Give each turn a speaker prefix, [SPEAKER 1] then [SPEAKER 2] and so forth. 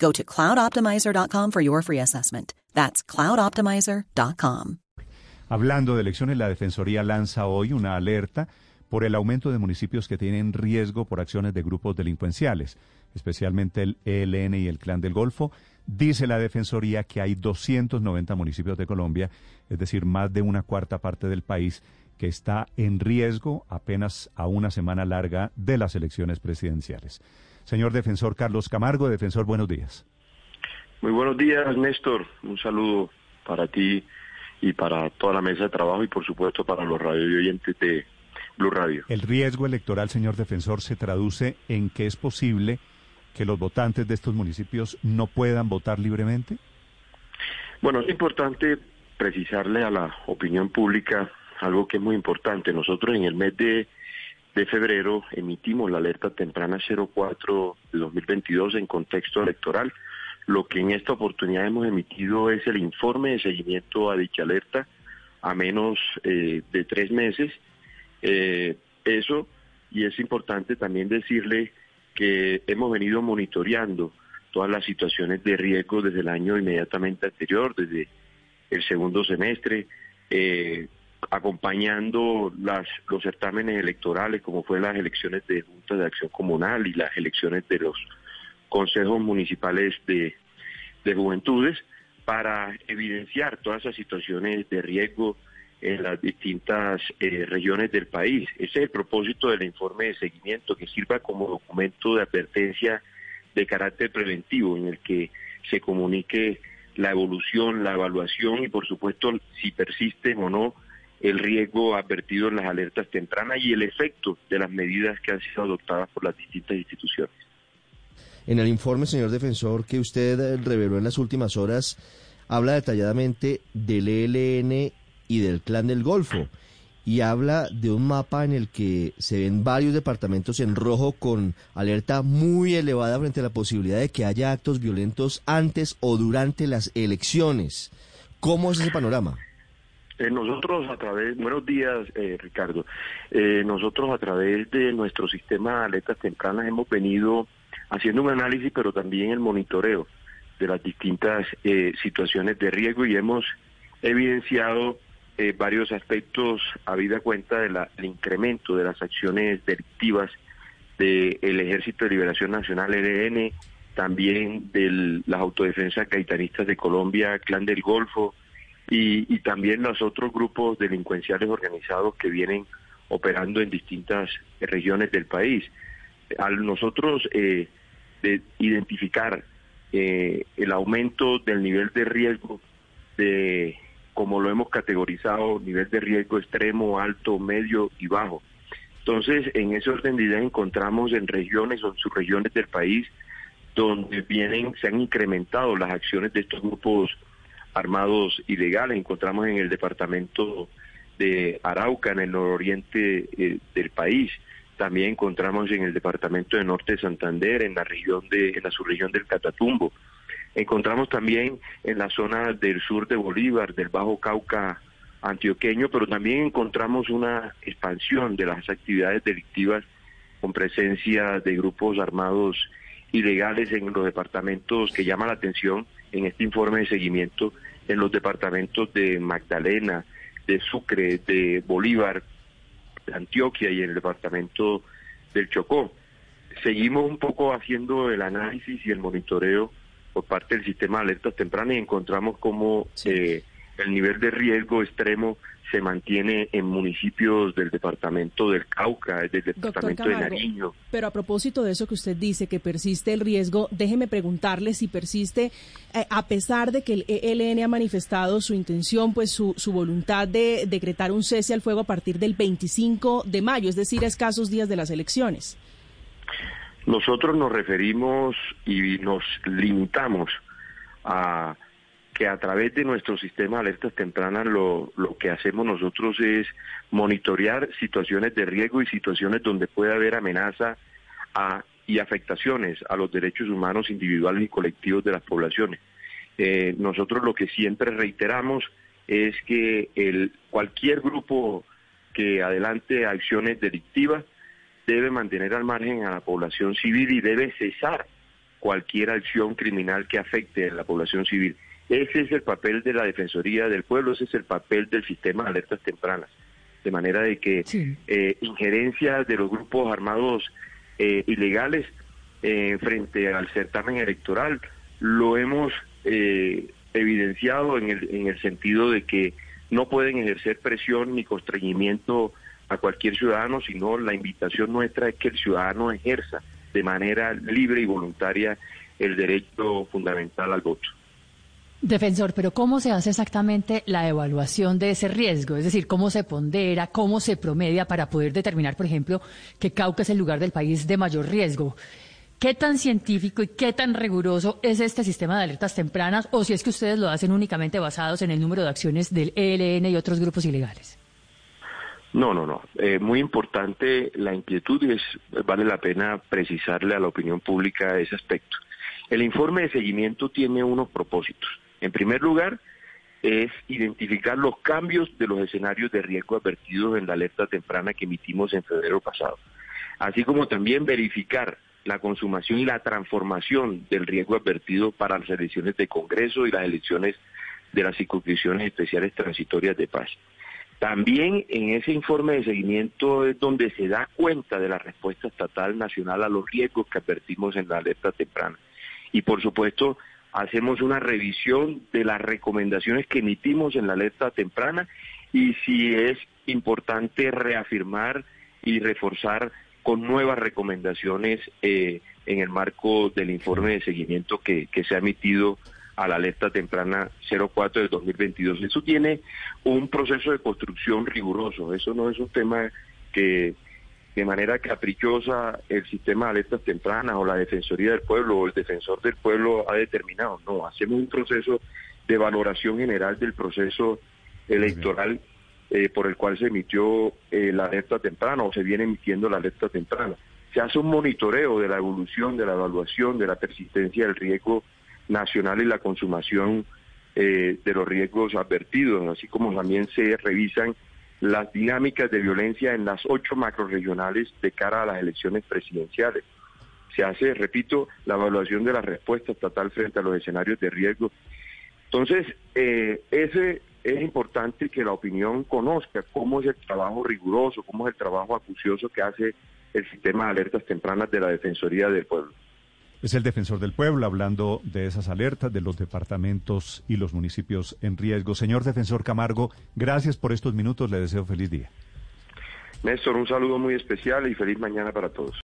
[SPEAKER 1] Go to cloudoptimizer.com for your free assessment. That's cloudoptimizer.com.
[SPEAKER 2] Hablando de elecciones, la Defensoría lanza hoy una alerta por el aumento de municipios que tienen riesgo por acciones de grupos delincuenciales, especialmente el ELN y el Clan del Golfo. Dice la Defensoría que hay 290 municipios de Colombia, es decir, más de una cuarta parte del país, que está en riesgo apenas a una semana larga de las elecciones presidenciales. Señor defensor Carlos Camargo, defensor, buenos días.
[SPEAKER 3] Muy buenos días, Néstor. Un saludo para ti y para toda la mesa de trabajo y por supuesto para los radio oyentes de Blue Radio.
[SPEAKER 2] El riesgo electoral, señor defensor, se traduce en que es posible que los votantes de estos municipios no puedan votar libremente.
[SPEAKER 3] Bueno, es importante precisarle a la opinión pública algo que es muy importante. Nosotros en el mes de, de febrero emitimos la alerta temprana 04 de 2022 en contexto electoral. Lo que en esta oportunidad hemos emitido es el informe de seguimiento a dicha alerta a menos eh, de tres meses. Eh, eso, y es importante también decirle que hemos venido monitoreando todas las situaciones de riesgo desde el año inmediatamente anterior, desde el segundo semestre, eh, acompañando las, los certámenes electorales, como fue las elecciones de Junta de Acción Comunal y las elecciones de los consejos municipales de, de juventudes, para evidenciar todas esas situaciones de riesgo en las distintas eh, regiones del país. Ese es el propósito del informe de seguimiento, que sirva como documento de advertencia de carácter preventivo, en el que se comunique la evolución, la evaluación y, por supuesto, si persiste o no el riesgo advertido en las alertas tempranas y el efecto de las medidas que han sido adoptadas por las distintas instituciones.
[SPEAKER 4] En el informe, señor defensor, que usted eh, reveló en las últimas horas, habla detalladamente del ELN y del Clan del Golfo y habla de un mapa en el que se ven varios departamentos en rojo con alerta muy elevada frente a la posibilidad de que haya actos violentos antes o durante las elecciones. ¿Cómo es ese panorama?
[SPEAKER 3] Eh, nosotros a través, buenos días eh, Ricardo, eh, nosotros a través de nuestro sistema de alertas tempranas hemos venido haciendo un análisis pero también el monitoreo de las distintas situaciones de riesgo y hemos evidenciado varios aspectos a vida cuenta del incremento de las acciones delictivas del Ejército de Liberación Nacional, ELN, también de las autodefensas caetanistas de Colombia, Clan del Golfo, y, también los otros grupos delincuenciales organizados que vienen operando en distintas regiones del país. Al nosotros eh, de identificar eh, el aumento del nivel de riesgo de como lo hemos categorizado, nivel de riesgo extremo, alto, medio y bajo. Entonces, en ese orden de ideas encontramos en regiones o en subregiones del país donde vienen, se han incrementado las acciones de estos grupos armados ilegales. Encontramos en el departamento de Arauca, en el nororiente eh, del país. También encontramos en el departamento de Norte de Santander, en la región de, en la subregión del Catatumbo. Encontramos también en la zona del sur de Bolívar, del Bajo Cauca antioqueño, pero también encontramos una expansión de las actividades delictivas con presencia de grupos armados ilegales en los departamentos que llama la atención en este informe de seguimiento en los departamentos de Magdalena, de Sucre, de Bolívar, de Antioquia y en el departamento del Chocó. Seguimos un poco haciendo el análisis y el monitoreo por parte del sistema de alertas tempranas y encontramos como eh, el nivel de riesgo extremo se mantiene en municipios del departamento del Cauca, del departamento de Nariño.
[SPEAKER 5] Pero a propósito de eso que usted dice, que persiste el riesgo, déjeme preguntarle si persiste, eh, a pesar de que el ELN ha manifestado su intención, pues su, su voluntad de decretar un cese al fuego a partir del 25 de mayo, es decir, a escasos días de las elecciones.
[SPEAKER 3] Nosotros nos referimos y nos limitamos a que a través de nuestro sistema de alertas tempranas lo, lo que hacemos nosotros es monitorear situaciones de riesgo y situaciones donde puede haber amenaza a, y afectaciones a los derechos humanos individuales y colectivos de las poblaciones. Eh, nosotros lo que siempre reiteramos es que el, cualquier grupo que adelante acciones delictivas debe mantener al margen a la población civil y debe cesar cualquier acción criminal que afecte a la población civil. Ese es el papel de la Defensoría del Pueblo, ese es el papel del sistema de alertas tempranas. De manera de que eh, injerencia de los grupos armados eh, ilegales eh, frente al certamen electoral lo hemos evidenciado en el, en el sentido de que no pueden ejercer presión ni constreñimiento a cualquier ciudadano, sino la invitación nuestra es que el ciudadano ejerza de manera libre y voluntaria el derecho fundamental al voto.
[SPEAKER 6] Defensor, pero ¿cómo se hace exactamente la evaluación de ese riesgo? Es decir, ¿cómo se pondera, cómo se promedia para poder determinar, por ejemplo, que Cauca es el lugar del país de mayor riesgo? ¿Qué tan científico y qué tan riguroso es este sistema de alertas tempranas o si es que ustedes lo hacen únicamente basados en el número de acciones del ELN y otros grupos ilegales?
[SPEAKER 3] No, no, no. Eh, muy importante la inquietud y es, vale la pena precisarle a la opinión pública ese aspecto. El informe de seguimiento tiene unos propósitos. En primer lugar, es identificar los cambios de los escenarios de riesgo advertidos en la alerta temprana que emitimos en febrero pasado, así como también verificar la consumación y la transformación del riesgo advertido para las elecciones de Congreso y las elecciones de las circunscripciones especiales transitorias de paz. También en ese informe de seguimiento es donde se da cuenta de la respuesta estatal nacional a los riesgos que advertimos en la alerta temprana. Y por supuesto, hacemos una revisión de las recomendaciones que emitimos en la alerta temprana y si es importante reafirmar y reforzar con nuevas recomendaciones eh, en el marco del informe de seguimiento que, se ha emitido a la alerta temprana 04 del 2022. Eso tiene un proceso de construcción riguroso, eso no es un tema que de manera caprichosa el sistema de alertas tempranas o la Defensoría del Pueblo o el Defensor del Pueblo ha determinado. No, hacemos un proceso de valoración general del proceso electoral eh, por el cual se emitió eh, la alerta temprana o se viene emitiendo la alerta temprana. Se hace un monitoreo de la evolución, de la evaluación, de la persistencia del riesgo nacional y la consumación eh, de los riesgos advertidos, así como también se revisan las dinámicas de violencia en las ocho macroregionales de cara a las elecciones presidenciales. Se hace, repito, la evaluación de la respuesta estatal frente a los escenarios de riesgo. Entonces, eh, ese es importante que la opinión conozca cómo es el trabajo riguroso, cómo es el trabajo acucioso que hace el sistema de alertas tempranas de la Defensoría del Pueblo.
[SPEAKER 2] Es el defensor del pueblo hablando de esas alertas de los departamentos y los municipios en riesgo. Señor defensor Camargo, gracias por estos minutos. Le deseo feliz día.
[SPEAKER 3] Néstor, un saludo muy especial y feliz mañana para todos.